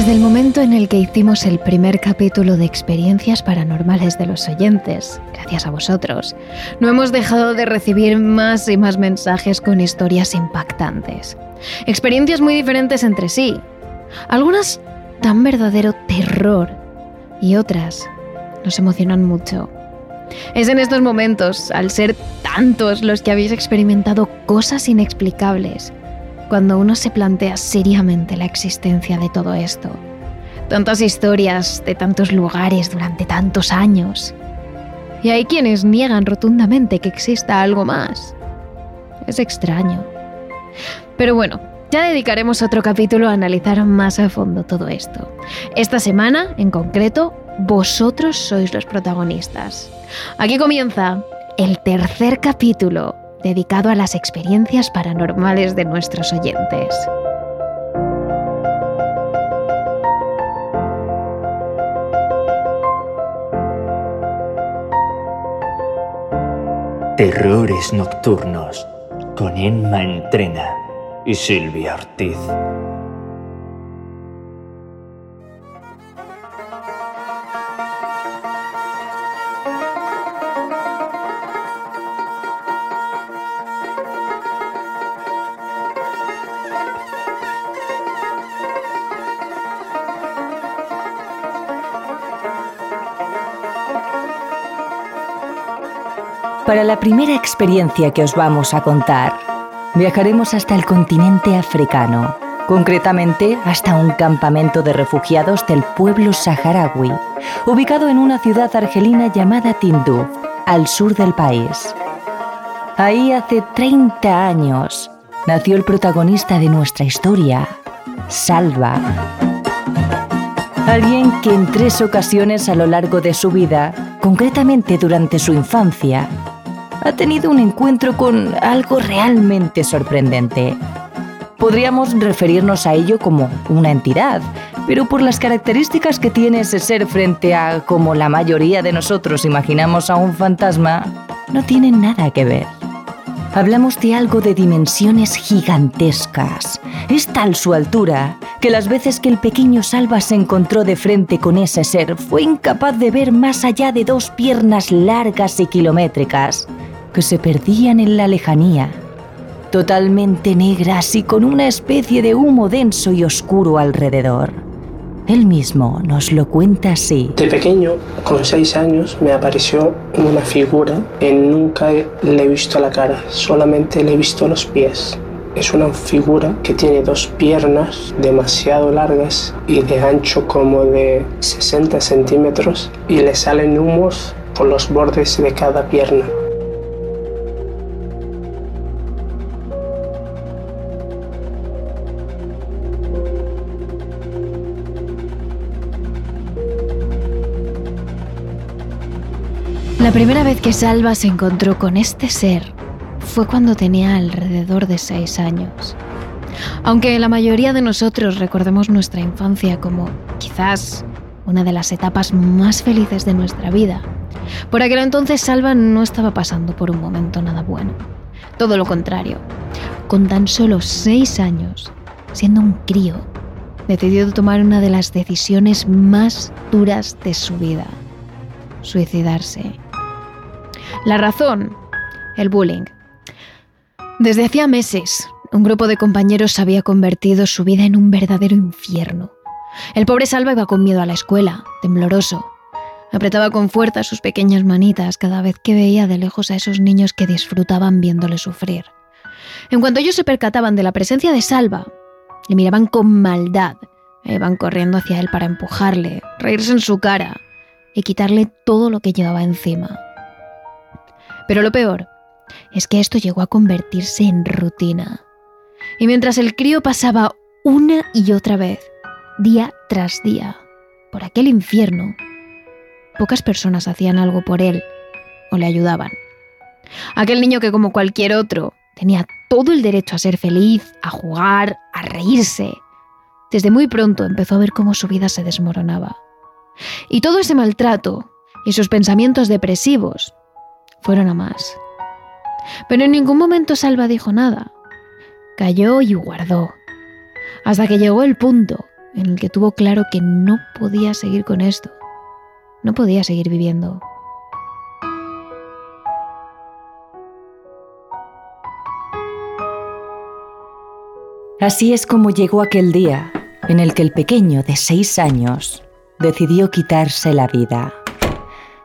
Desde el momento en el que hicimos el primer capítulo de experiencias paranormales de los oyentes, gracias a vosotros, no hemos dejado de recibir más y más mensajes con historias impactantes. Experiencias muy diferentes entre sí. Algunas dan verdadero terror y otras nos emocionan mucho. Es en estos momentos, al ser tantos los que habéis experimentado cosas inexplicables, cuando uno se plantea seriamente la existencia de todo esto. Tantas historias de tantos lugares durante tantos años. Y hay quienes niegan rotundamente que exista algo más. Es extraño. Pero bueno, ya dedicaremos otro capítulo a analizar más a fondo todo esto. Esta semana, en concreto, vosotros sois los protagonistas. Aquí comienza el tercer capítulo dedicado a las experiencias paranormales de nuestros oyentes. Terrores Nocturnos con Emma Entrena y Silvia Ortiz. Para la primera experiencia que os vamos a contar, viajaremos hasta el continente africano, concretamente hasta un campamento de refugiados del pueblo saharaui, ubicado en una ciudad argelina llamada Tinduf, al sur del país. Ahí hace 30 años nació el protagonista de nuestra historia, Salva. Alguien que en tres ocasiones a lo largo de su vida, concretamente durante su infancia, ha tenido un encuentro con algo realmente sorprendente. Podríamos referirnos a ello como una entidad, pero por las características que tiene ese ser frente a como la mayoría de nosotros imaginamos a un fantasma, no tiene nada que ver. Hablamos de algo de dimensiones gigantescas. Es tal su altura que las veces que el pequeño Salva se encontró de frente con ese ser fue incapaz de ver más allá de dos piernas largas y kilométricas que se perdían en la lejanía, totalmente negras y con una especie de humo denso y oscuro alrededor. Él mismo nos lo cuenta así. De pequeño, con seis años, me apareció una figura que nunca le he visto la cara, solamente le he visto los pies. Es una figura que tiene dos piernas demasiado largas y de ancho como de 60 centímetros y le salen humos por los bordes de cada pierna. La primera vez que Salva se encontró con este ser fue cuando tenía alrededor de seis años. Aunque la mayoría de nosotros recordemos nuestra infancia como quizás una de las etapas más felices de nuestra vida, por aquel entonces Salva no estaba pasando por un momento nada bueno. Todo lo contrario, con tan solo seis años, siendo un crío, decidió tomar una de las decisiones más duras de su vida, suicidarse. La razón, el bullying. Desde hacía meses, un grupo de compañeros había convertido su vida en un verdadero infierno. El pobre Salva iba con miedo a la escuela, tembloroso. Apretaba con fuerza sus pequeñas manitas cada vez que veía de lejos a esos niños que disfrutaban viéndole sufrir. En cuanto ellos se percataban de la presencia de Salva, le miraban con maldad, iban corriendo hacia él para empujarle, reírse en su cara y quitarle todo lo que llevaba encima. Pero lo peor es que esto llegó a convertirse en rutina. Y mientras el crío pasaba una y otra vez, día tras día, por aquel infierno. Pocas personas hacían algo por él o le ayudaban. Aquel niño que como cualquier otro tenía todo el derecho a ser feliz, a jugar, a reírse. Desde muy pronto empezó a ver cómo su vida se desmoronaba. Y todo ese maltrato y sus pensamientos depresivos fueron a más. Pero en ningún momento Salva dijo nada. Cayó y guardó. Hasta que llegó el punto en el que tuvo claro que no podía seguir con esto. No podía seguir viviendo. Así es como llegó aquel día en el que el pequeño de seis años decidió quitarse la vida.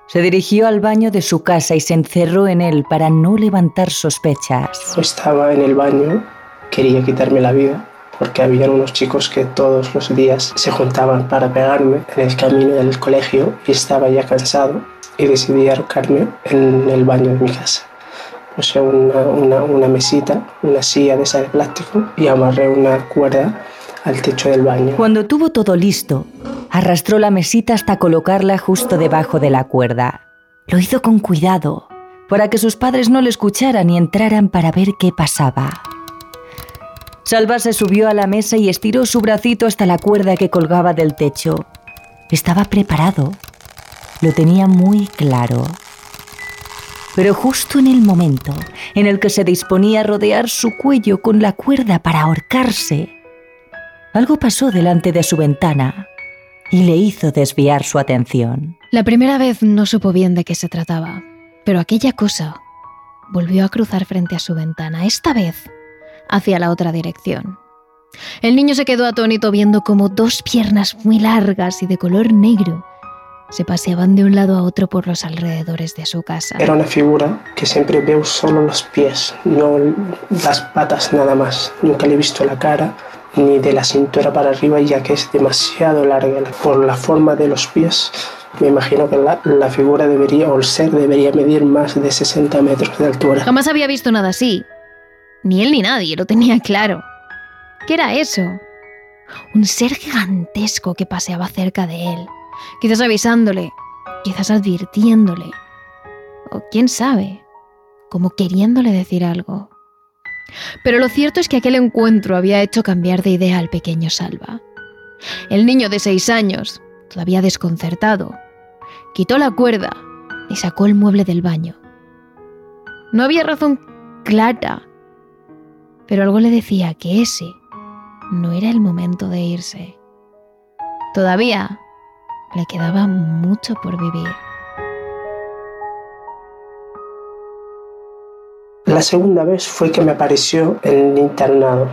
Se dirigió al baño de su casa y se encerró en él para no levantar sospechas. Estaba en el baño, quería quitarme la vida porque había unos chicos que todos los días se juntaban para pegarme en el camino del colegio y estaba ya cansado y decidí ahorcarme en el baño de mi casa puse una, una, una, mesita, una silla de esa de plástico y amarré una cuerda al techo del baño. Cuando tuvo todo listo, arrastró la mesita hasta colocarla justo debajo de la cuerda. Lo hizo con cuidado, para que sus padres no le escucharan y entraran para ver qué pasaba. Salva se subió a la mesa y estiró su bracito hasta la cuerda que colgaba del techo. Estaba preparado. Lo tenía muy claro. Pero justo en el momento en el que se disponía a rodear su cuello con la cuerda para ahorcarse, algo pasó delante de su ventana y le hizo desviar su atención. La primera vez no supo bien de qué se trataba, pero aquella cosa volvió a cruzar frente a su ventana, esta vez hacia la otra dirección. El niño se quedó atónito viendo como dos piernas muy largas y de color negro se paseaban de un lado a otro por los alrededores de su casa. Era una figura que siempre veo solo los pies, no las patas nada más. Nunca le he visto la cara ni de la cintura para arriba ya que es demasiado larga. Por la forma de los pies me imagino que la, figura debería, o el ser debería medir más de 60 metros de altura. Jamás había visto nada así. Ni él ni nadie lo tenía claro. ¿Qué era eso? Un ser gigantesco que paseaba cerca de él quizás avisándole, quizás advirtiéndole, o quién sabe, como queriéndole decir algo. Pero lo cierto es que aquel encuentro había hecho cambiar de idea al pequeño Salva. El niño de seis años, todavía desconcertado, quitó la cuerda y sacó el mueble del baño. No había razón clara, pero algo le decía que ese no era el momento de irse. Todavía le quedaba mucho por vivir. La segunda vez fue que me apareció en el internado.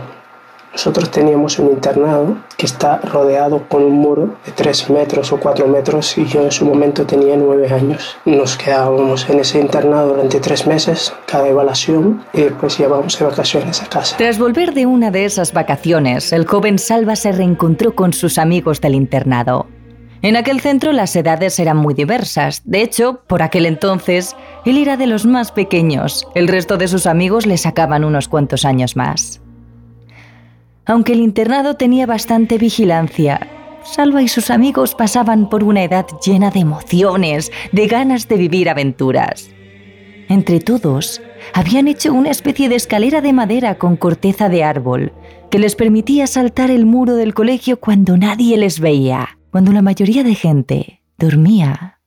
Nosotros teníamos un internado que está rodeado con un muro de 3 metros o 4 metros y yo en su momento tenía 9 años. Nos quedábamos en ese internado durante 3 meses, cada evaluación, y después llevábamos de vacaciones a casa. Tras volver de una de esas vacaciones, el joven Salva se reencontró con sus amigos del internado. En aquel centro las edades eran muy diversas. De hecho, por aquel entonces, él era de los más pequeños. El resto de sus amigos le sacaban unos cuantos años más. Aunque el internado tenía bastante vigilancia, Salva y sus amigos pasaban por una edad llena de emociones, de ganas de vivir aventuras. Entre todos, habían hecho una especie de escalera de madera con corteza de árbol que les permitía saltar el muro del colegio cuando nadie les veía cuando la mayoría de gente dormía.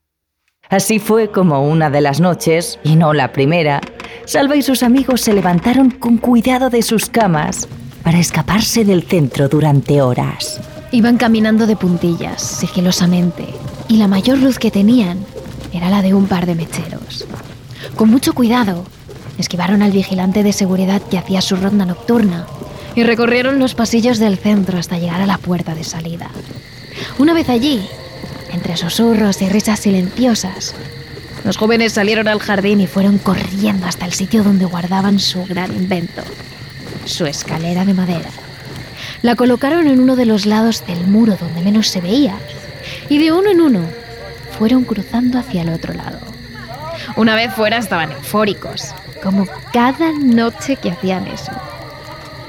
Así fue como una de las noches, y no la primera, Salva y sus amigos se levantaron con cuidado de sus camas para escaparse del centro durante horas. Iban caminando de puntillas, sigilosamente, y la mayor luz que tenían era la de un par de mecheros. Con mucho cuidado, esquivaron al vigilante de seguridad que hacía su ronda nocturna y recorrieron los pasillos del centro hasta llegar a la puerta de salida. Una vez allí, entre susurros y risas silenciosas, los jóvenes salieron al jardín y fueron corriendo hasta el sitio donde guardaban su gran invento, su escalera de madera. La colocaron en uno de los lados del muro donde menos se veía y de uno en uno fueron cruzando hacia el otro lado. Una vez fuera estaban eufóricos, como cada noche que hacían eso.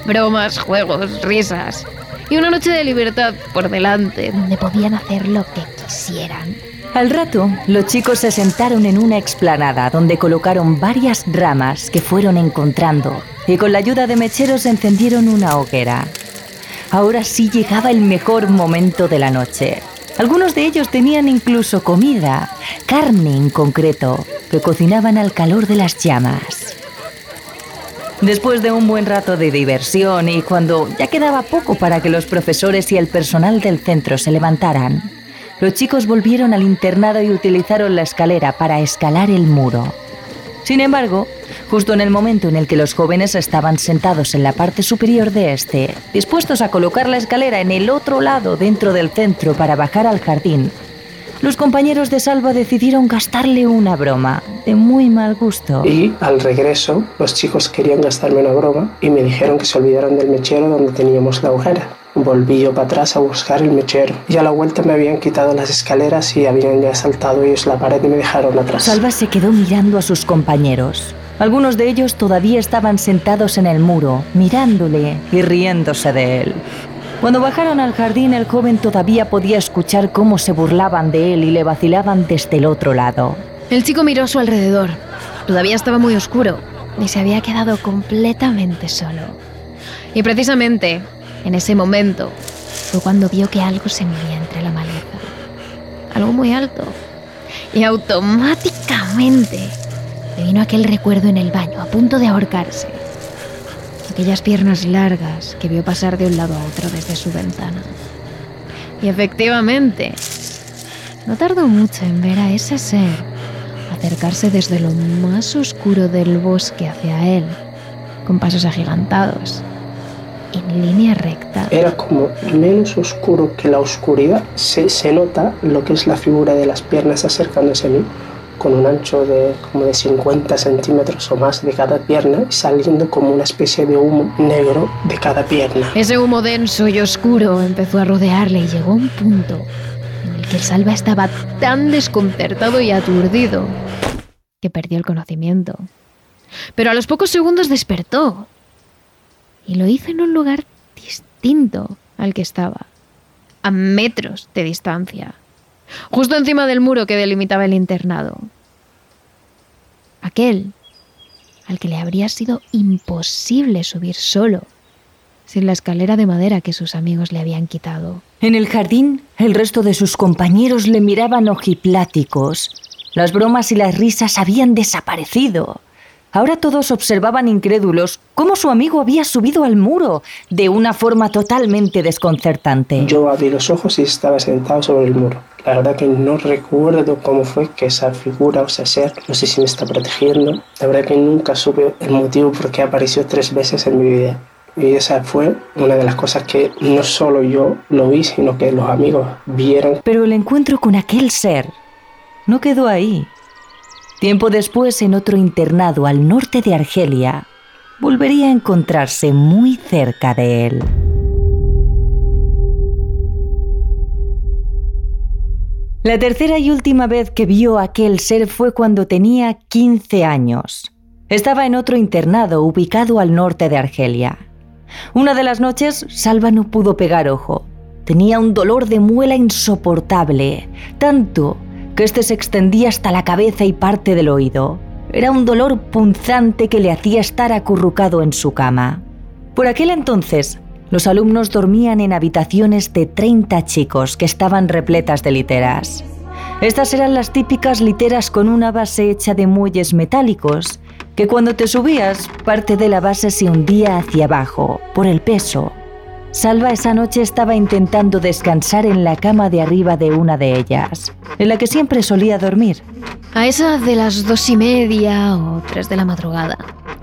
Bromas, juegos, risas, y una noche de libertad por delante, donde podían hacer lo que quisieran. Al rato, los chicos se sentaron en una explanada donde colocaron varias ramas que fueron encontrando y con la ayuda de mecheros encendieron una hoguera. Ahora sí llegaba el mejor momento de la noche. Algunos de ellos tenían incluso comida, carne en concreto, que cocinaban al calor de las llamas. Después de un buen rato de diversión y cuando ya quedaba poco para que los profesores y el personal del centro se levantaran, los chicos volvieron al internado y utilizaron la escalera para escalar el muro. Sin embargo, justo en el momento en el que los jóvenes estaban sentados en la parte superior de este, dispuestos a colocar la escalera en el otro lado dentro del centro para bajar al jardín, los compañeros de Salva decidieron gastarle una broma, de muy mal gusto. Y al regreso, los chicos querían gastarme una broma y me dijeron que se olvidaran del mechero donde teníamos la hoguera. Volví yo para atrás a buscar el mechero. Y a la vuelta me habían quitado las escaleras y habían ya saltado ellos la pared y me dejaron atrás. Salva se quedó mirando a sus compañeros. Algunos de ellos todavía estaban sentados en el muro, mirándole y riéndose de él. Cuando bajaron al jardín, el joven todavía podía escuchar cómo se burlaban de él y le vacilaban desde el otro lado. El chico miró a su alrededor. Todavía estaba muy oscuro y se había quedado completamente solo. Y precisamente en ese momento fue cuando vio que algo se movía entre la maleza. Algo muy alto. Y automáticamente le vino aquel recuerdo en el baño, a punto de ahorcarse. Aquellas piernas largas que vio pasar de un lado a otro desde su ventana. Y efectivamente, no tardó mucho en ver a ese ser acercarse desde lo más oscuro del bosque hacia él, con pasos agigantados en línea recta. Era como menos oscuro que la oscuridad. Se, se nota lo que es la figura de las piernas acercándose a mí con un ancho de como de 50 centímetros o más de cada pierna y saliendo como una especie de humo negro de cada pierna. Ese humo denso y oscuro empezó a rodearle y llegó a un punto en el que Salva estaba tan desconcertado y aturdido que perdió el conocimiento. Pero a los pocos segundos despertó y lo hizo en un lugar distinto al que estaba, a metros de distancia, justo encima del muro que delimitaba el internado. Aquel al que le habría sido imposible subir solo, sin la escalera de madera que sus amigos le habían quitado. En el jardín, el resto de sus compañeros le miraban ojipláticos. Las bromas y las risas habían desaparecido. Ahora todos observaban incrédulos cómo su amigo había subido al muro de una forma totalmente desconcertante. Yo abrí los ojos y estaba sentado sobre el muro. La verdad que no recuerdo cómo fue que esa figura o ese ser, no sé si me está protegiendo. La verdad que nunca supe el motivo por qué apareció tres veces en mi vida. Y esa fue una de las cosas que no solo yo lo vi, sino que los amigos vieron. Pero el encuentro con aquel ser no quedó ahí. Tiempo después, en otro internado al norte de Argelia, volvería a encontrarse muy cerca de él. La tercera y última vez que vio a aquel ser fue cuando tenía 15 años. Estaba en otro internado ubicado al norte de Argelia. Una de las noches, Salva no pudo pegar ojo. Tenía un dolor de muela insoportable, tanto que este se extendía hasta la cabeza y parte del oído. Era un dolor punzante que le hacía estar acurrucado en su cama. Por aquel entonces, los alumnos dormían en habitaciones de 30 chicos que estaban repletas de literas. Estas eran las típicas literas con una base hecha de muelles metálicos, que cuando te subías, parte de la base se hundía hacia abajo, por el peso. Salva esa noche estaba intentando descansar en la cama de arriba de una de ellas, en la que siempre solía dormir. A esa de las dos y media o tres de la madrugada,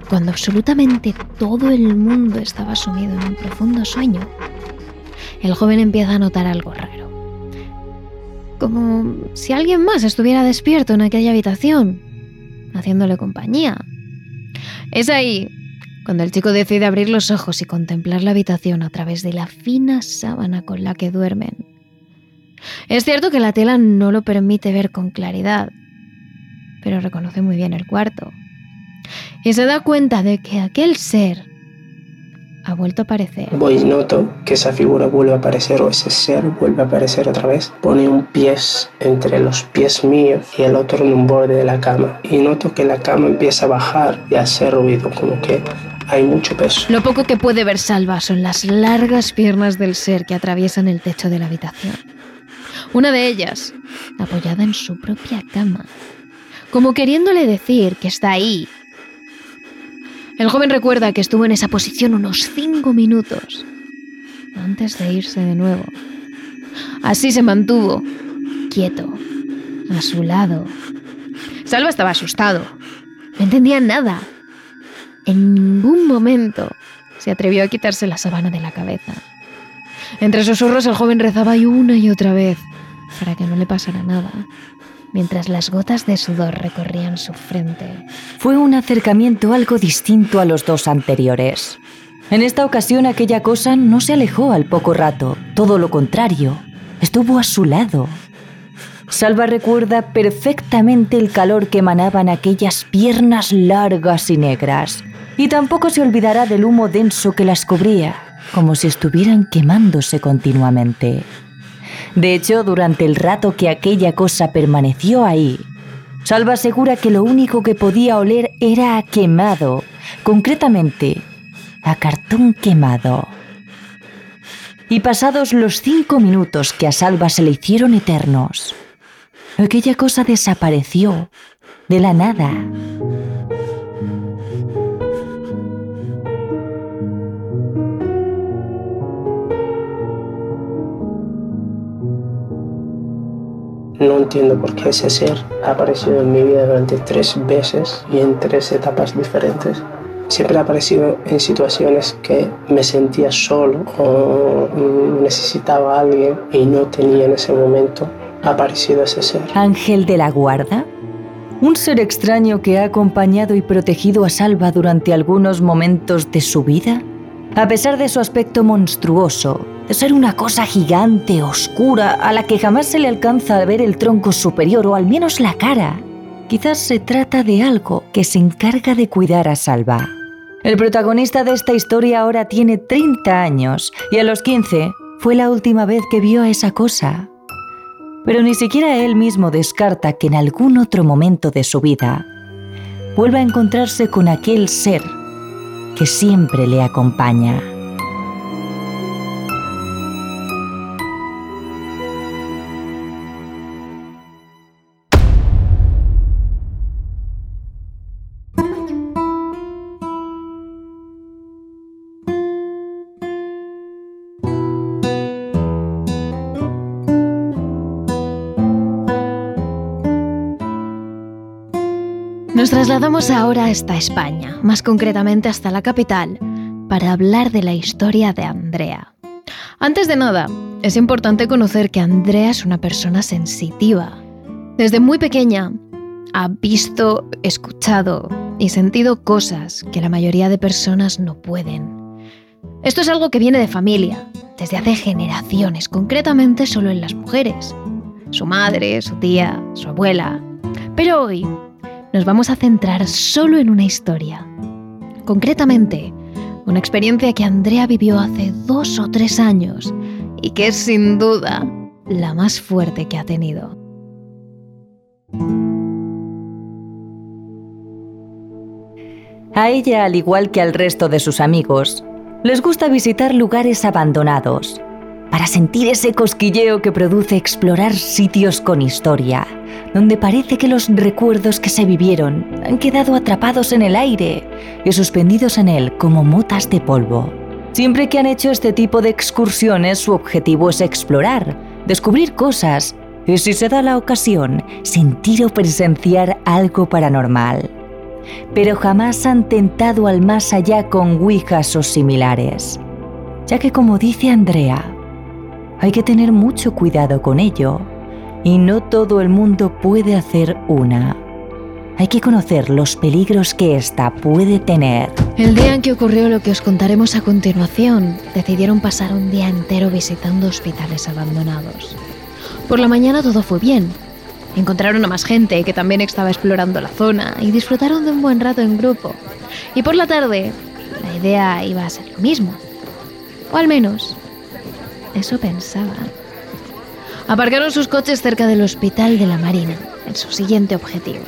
cuando absolutamente todo el mundo estaba sumido en un profundo sueño, el joven empieza a notar algo raro. Como si alguien más estuviera despierto en aquella habitación, haciéndole compañía. Es ahí cuando el chico decide abrir los ojos y contemplar la habitación a través de la fina sábana con la que duermen. Es cierto que la tela no lo permite ver con claridad, pero reconoce muy bien el cuarto. Y se da cuenta de que aquel ser ha vuelto a aparecer. Voy noto que esa figura vuelve a aparecer o ese ser vuelve a aparecer otra vez. Pone un pie entre los pies míos y el otro en un borde de la cama. Y noto que la cama empieza a bajar y a hacer ruido, como que hay mucho peso. Lo poco que puede ver Salva son las largas piernas del ser que atraviesan el techo de la habitación. Una de ellas, apoyada en su propia cama, como queriéndole decir que está ahí el joven recuerda que estuvo en esa posición unos cinco minutos antes de irse de nuevo. Así se mantuvo, quieto, a su lado. Salva estaba asustado. No entendía nada. En ningún momento se atrevió a quitarse la sabana de la cabeza. Entre susurros el joven rezaba y una y otra vez para que no le pasara nada mientras las gotas de sudor recorrían su frente. Fue un acercamiento algo distinto a los dos anteriores. En esta ocasión aquella cosa no se alejó al poco rato, todo lo contrario, estuvo a su lado. Salva recuerda perfectamente el calor que emanaban aquellas piernas largas y negras, y tampoco se olvidará del humo denso que las cubría, como si estuvieran quemándose continuamente. De hecho, durante el rato que aquella cosa permaneció ahí, Salva asegura que lo único que podía oler era a quemado, concretamente a cartón quemado. Y pasados los cinco minutos que a Salva se le hicieron eternos, aquella cosa desapareció de la nada. No entiendo por qué ese ser ha aparecido en mi vida durante tres veces y en tres etapas diferentes. Siempre ha aparecido en situaciones que me sentía solo o necesitaba a alguien y no tenía en ese momento. Aparecido ese ser. Ángel de la guarda. Un ser extraño que ha acompañado y protegido a Salva durante algunos momentos de su vida. A pesar de su aspecto monstruoso, de ser una cosa gigante, oscura, a la que jamás se le alcanza a ver el tronco superior o al menos la cara. Quizás se trata de algo que se encarga de cuidar a Salva. El protagonista de esta historia ahora tiene 30 años y a los 15 fue la última vez que vio a esa cosa. Pero ni siquiera él mismo descarta que en algún otro momento de su vida vuelva a encontrarse con aquel ser que siempre le acompaña. Nos trasladamos ahora hasta España, más concretamente hasta la capital, para hablar de la historia de Andrea. Antes de nada, es importante conocer que Andrea es una persona sensitiva. Desde muy pequeña ha visto, escuchado y sentido cosas que la mayoría de personas no pueden. Esto es algo que viene de familia, desde hace generaciones, concretamente solo en las mujeres. Su madre, su tía, su abuela. Pero hoy nos vamos a centrar solo en una historia. Concretamente, una experiencia que Andrea vivió hace dos o tres años y que es sin duda la más fuerte que ha tenido. A ella, al igual que al resto de sus amigos, les gusta visitar lugares abandonados, para sentir ese cosquilleo que produce explorar sitios con historia, donde parece que los recuerdos que se vivieron han quedado atrapados en el aire y suspendidos en él como motas de polvo. Siempre que han hecho este tipo de excursiones, su objetivo es explorar, descubrir cosas y, si se da la ocasión, sentir o presenciar algo paranormal. Pero jamás han tentado al más allá con ouijas o similares, ya que como dice Andrea, hay que tener mucho cuidado con ello y no todo el mundo puede hacer una. Hay que conocer los peligros que ésta puede tener. El día en que ocurrió lo que os contaremos a continuación, decidieron pasar un día entero visitando hospitales abandonados. Por la mañana todo fue bien. Encontraron a más gente que también estaba explorando la zona y disfrutaron de un buen rato en grupo. Y por la tarde, la idea iba a ser lo mismo O al menos, eso pensaban. Aparcaron sus coches cerca del hospital de la Marina, en su siguiente objetivo.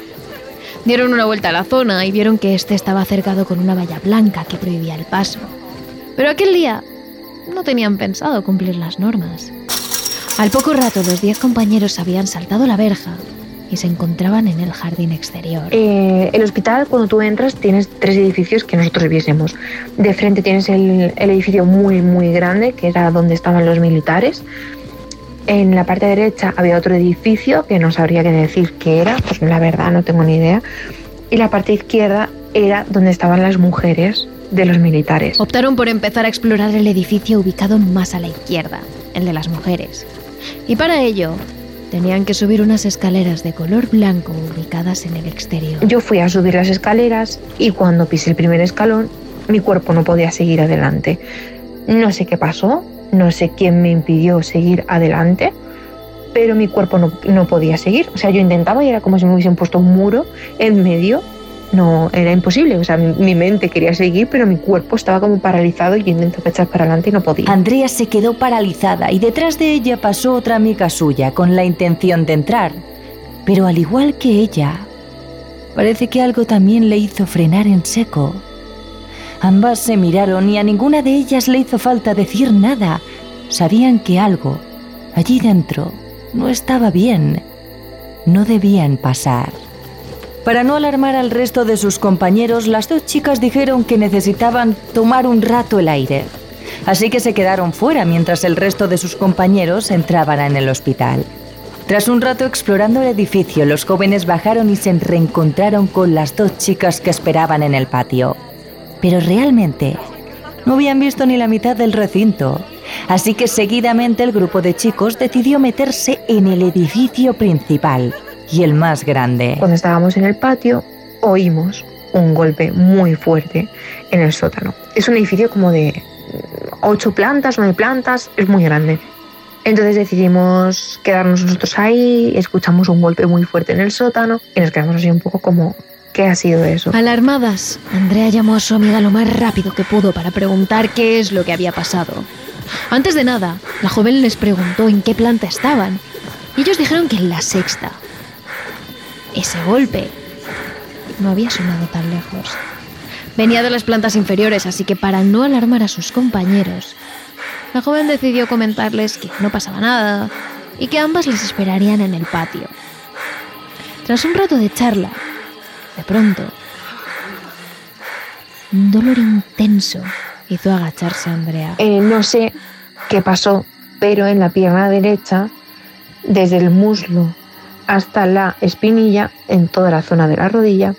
Dieron una vuelta a la zona y vieron que este estaba cercado con una valla blanca que prohibía el paso. Pero aquel día no tenían pensado cumplir las normas. Al poco rato los diez compañeros habían saltado la verja y se encontraban en el jardín exterior. Eh, el hospital, cuando tú entras, tienes tres edificios que nosotros viésemos. De frente tienes el, el edificio muy, muy grande, que era donde estaban los militares. En la parte derecha había otro edificio que no sabría qué decir qué era, pues la verdad no tengo ni idea. Y la parte izquierda era donde estaban las mujeres de los militares. Optaron por empezar a explorar el edificio ubicado más a la izquierda, el de las mujeres. Y para ello, tenían que subir unas escaleras de color blanco ubicadas en el exterior. Yo fui a subir las escaleras y cuando pisé el primer escalón, mi cuerpo no podía seguir adelante. No sé qué pasó, no sé quién me impidió seguir adelante, pero mi cuerpo no, no podía seguir. O sea, yo intentaba y era como si me hubiesen puesto un muro en medio no era imposible. O sea, mi, mente quería seguir, pero mi cuerpo estaba como paralizado y intentaba echar para adelante y no podía. Andrea se quedó paralizada y detrás de ella pasó otra amiga suya con la intención de entrar. Pero al igual que ella, parece que algo también le hizo frenar en seco. Ambas se miraron y a ninguna de ellas le hizo falta decir nada. Sabían que algo, allí dentro, no estaba bien. No debían pasar. Para no alarmar al resto de sus compañeros, las dos chicas dijeron que necesitaban tomar un rato el aire. Así que se quedaron fuera mientras el resto de sus compañeros entraban en el hospital. Tras un rato explorando el edificio, los jóvenes bajaron y se reencontraron con las dos chicas que esperaban en el patio. Pero realmente no habían visto ni la mitad del recinto. Así que seguidamente el grupo de chicos decidió meterse en el edificio principal y el más grande. Cuando estábamos en el patio, oímos un golpe muy fuerte en el sótano. Es un edificio como de ocho plantas, nueve plantas, es muy grande. Entonces decidimos quedarnos nosotros ahí, escuchamos un golpe muy fuerte en el sótano y nos quedamos así un poco como, ¿qué ha sido eso? Alarmadas, Andrea llamó a su amiga lo más rápido que pudo para preguntar qué es lo que había pasado. Antes de nada, la joven les preguntó en qué planta estaban y ellos dijeron que en la sexta. Ese golpe no había sonado tan lejos. Venía de las plantas inferiores, así que para no alarmar a sus compañeros, la joven decidió comentarles que no pasaba nada y que ambas les esperarían en el patio. Tras un rato de charla, de pronto, un dolor intenso hizo agacharse a Andrea. Eh, no sé qué pasó, pero en la pierna derecha, desde el muslo hasta la espinilla, en toda la zona de la rodilla,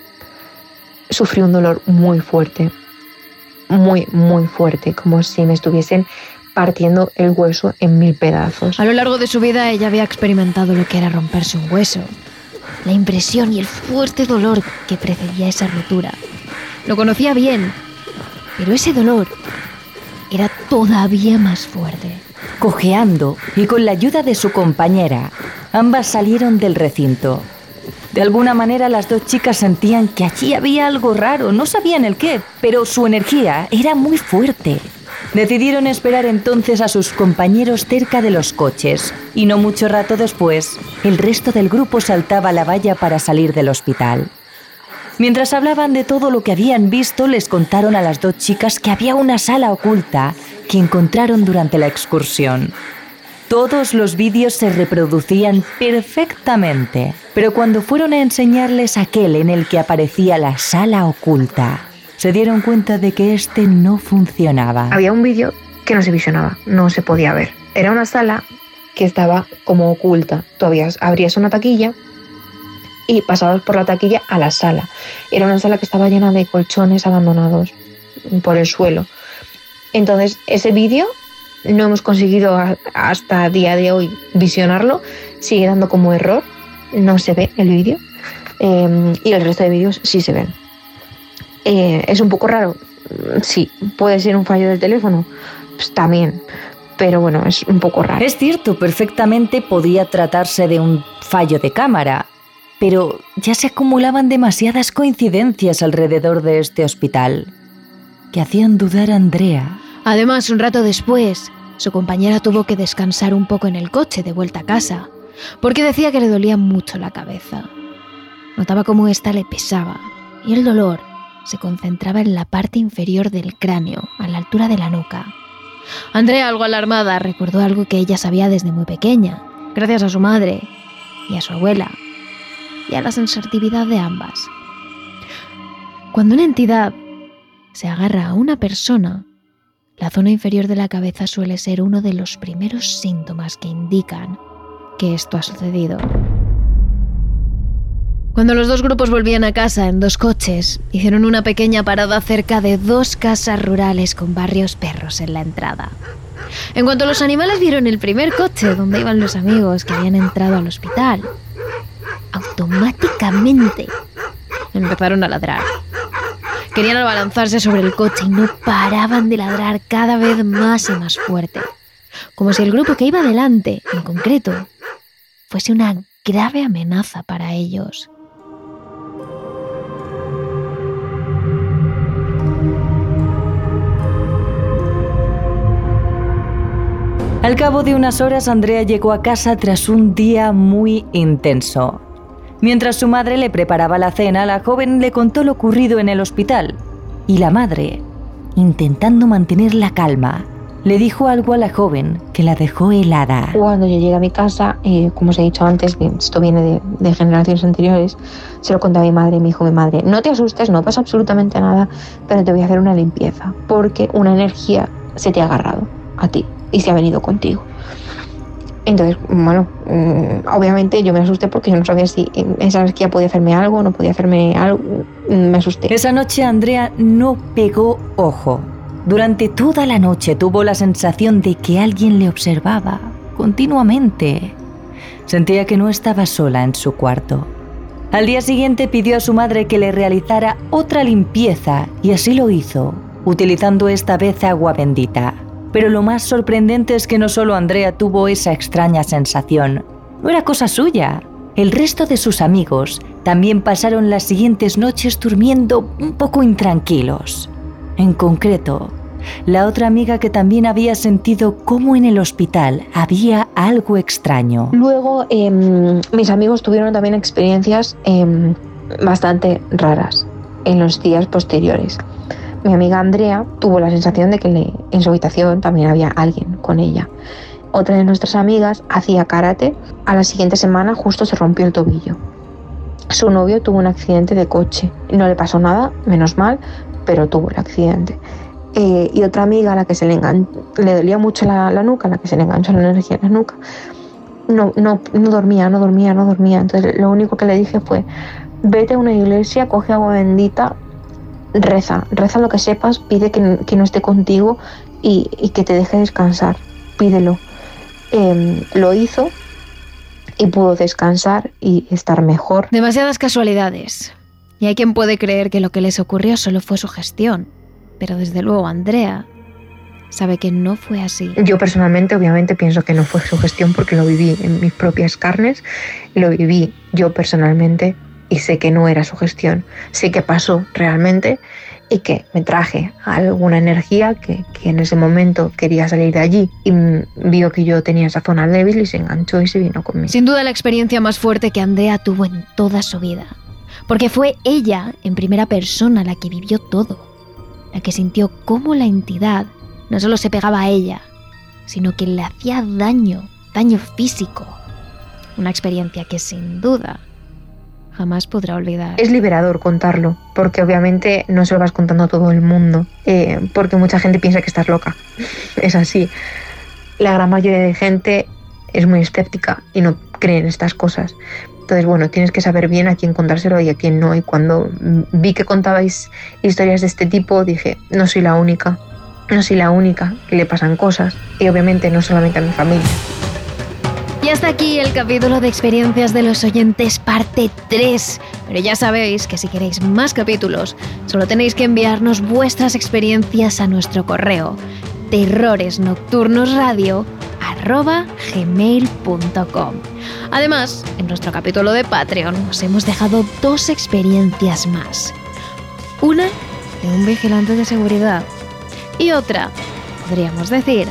sufrí un dolor muy fuerte, muy, muy fuerte, como si me estuviesen partiendo el hueso en mil pedazos. A lo largo de su vida ella había experimentado lo que era romperse un hueso, la impresión y el fuerte dolor que precedía esa rotura. Lo conocía bien, pero ese dolor era todavía más fuerte. Cojeando y con la ayuda de su compañera, ambas salieron del recinto. De alguna manera las dos chicas sentían que allí había algo raro, no sabían el qué, pero su energía era muy fuerte. Decidieron esperar entonces a sus compañeros cerca de los coches y no mucho rato después, el resto del grupo saltaba la valla para salir del hospital. Mientras hablaban de todo lo que habían visto, les contaron a las dos chicas que había una sala oculta que encontraron durante la excursión. Todos los vídeos se reproducían perfectamente, pero cuando fueron a enseñarles aquel en el que aparecía la sala oculta, se dieron cuenta de que este no funcionaba. Había un vídeo que no se visionaba, no se podía ver. Era una sala que estaba como oculta. Tú abrías una taquilla y pasabas por la taquilla a la sala. Era una sala que estaba llena de colchones abandonados por el suelo. Entonces, ese vídeo no hemos conseguido hasta día de hoy visionarlo, sigue dando como error, no se ve el vídeo eh, y el resto de vídeos sí se ven. Eh, es un poco raro, sí, puede ser un fallo del teléfono, pues también, pero bueno, es un poco raro. Es cierto, perfectamente podía tratarse de un fallo de cámara, pero ya se acumulaban demasiadas coincidencias alrededor de este hospital que hacían dudar a Andrea Además, un rato después, su compañera tuvo que descansar un poco en el coche de vuelta a casa, porque decía que le dolía mucho la cabeza. Notaba cómo ésta le pesaba, y el dolor se concentraba en la parte inferior del cráneo, a la altura de la nuca. Andrea, algo alarmada, recordó algo que ella sabía desde muy pequeña, gracias a su madre y a su abuela, y a la sensitividad de ambas. Cuando una entidad se agarra a una persona, la zona inferior de la cabeza suele ser uno de los primeros síntomas que indican que esto ha sucedido. Cuando los dos grupos volvían a casa en dos coches, hicieron una pequeña parada cerca de dos casas rurales con barrios perros en la entrada. En cuanto los animales vieron el primer coche donde iban los amigos que habían entrado al hospital, automáticamente empezaron a ladrar. Querían abalanzarse sobre el coche y no paraban de ladrar cada vez más y más fuerte, como si el grupo que iba delante, en concreto, fuese una grave amenaza para ellos. Al cabo de unas horas, Andrea llegó a casa tras un día muy intenso. Mientras su madre le preparaba la cena, la joven le contó lo ocurrido en el hospital. Y la madre, intentando mantener la calma, le dijo algo a la joven que la dejó helada. Cuando yo llegué a mi casa, eh, como os he dicho antes, esto viene de, de, generaciones anteriores, se lo conté a mi madre y me dijo mi madre, no te asustes, no pasa absolutamente nada, pero te voy a hacer una limpieza, porque una energía se te ha agarrado a ti y se ha venido contigo. Entonces, bueno, mm, obviamente yo me asusté porque yo no sabía si esa energía podía hacerme algo, no podía hacerme algo, me asusté. Esa noche Andrea no pegó ojo. Durante toda la noche tuvo la sensación de que alguien le observaba continuamente. Sentía que no estaba sola en su cuarto. Al día siguiente pidió a su madre que le realizara otra limpieza y así lo hizo, utilizando esta vez agua bendita. Pero lo más sorprendente es que no solo Andrea tuvo esa extraña sensación, no era cosa suya. El resto de sus amigos también pasaron las siguientes noches durmiendo un poco intranquilos. En concreto, la otra amiga que también había sentido cómo en el hospital había algo extraño. Luego, eh, mis amigos tuvieron también experiencias eh, bastante raras en los días posteriores mi amiga Andrea tuvo la sensación de que en su habitación también había alguien con ella. Otra de nuestras amigas hacía karate, a la siguiente semana justo se rompió el tobillo. Su novio tuvo un accidente de coche, no le pasó nada, menos mal, pero tuvo el accidente. Eh, y otra amiga a la que se le, le dolía mucho la, la, nuca, a la que se le enganchó la energía en la nuca, no, no, no dormía, no dormía, no dormía. Entonces lo único que le dije fue, vete a una iglesia, coge agua bendita, reza, reza lo que sepas, pide que, que no esté contigo y, y, que te deje descansar, pídelo. Eh, lo hizo y pudo descansar y estar mejor. Demasiadas casualidades. Y hay quien puede creer que lo que les ocurrió solo fue su gestión. Pero desde luego Andrea sabe que no fue así. Yo personalmente obviamente pienso que no fue su gestión porque lo viví en mis propias carnes, lo viví yo personalmente y sé que no era su gestión, sé que pasó realmente y que me traje alguna energía que, que, en ese momento quería salir de allí y vio que yo tenía esa zona débil y se enganchó y se vino conmigo. Sin duda la experiencia más fuerte que Andrea tuvo en toda su vida, porque fue ella en primera persona la que vivió todo, la que sintió cómo la entidad no solo se pegaba a ella, sino que le hacía daño, daño físico. Una experiencia que sin duda jamás podrá olvidar. Es liberador contarlo, porque obviamente no se lo vas contando a todo el mundo, eh, porque mucha gente piensa que estás loca. es así. La gran mayoría de gente es muy escéptica y no cree en estas cosas. Entonces, bueno, tienes que saber bien a quién contárselo y a quién no. Y cuando vi que contabais historias de este tipo, dije, no soy la única, no soy la única que le pasan cosas. Y obviamente no solamente a mi familia. Y hasta aquí el capítulo de experiencias de los oyentes parte 3. Pero ya sabéis que si queréis más capítulos, solo tenéis que enviarnos vuestras experiencias a nuestro correo terroresnocturnosradio.gmail.com Además, en nuestro capítulo de Patreon os hemos dejado dos experiencias más. Una de un vigilante de seguridad y otra podríamos decir,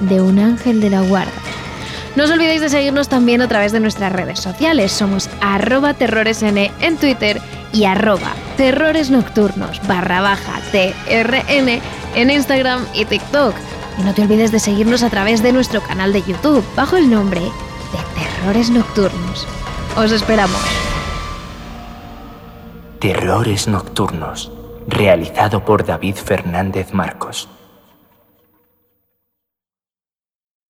de un ángel de la guarda. No os olvidéis de seguirnos también a través de nuestras redes sociales. Somos arroba terroresn en Twitter y arroba terrores nocturnos barra baja TRN en Instagram y TikTok. Y no te olvides de seguirnos a través de nuestro canal de YouTube bajo el nombre de Terrores Nocturnos. Os esperamos. Terrores Nocturnos, realizado por David Fernández Marcos.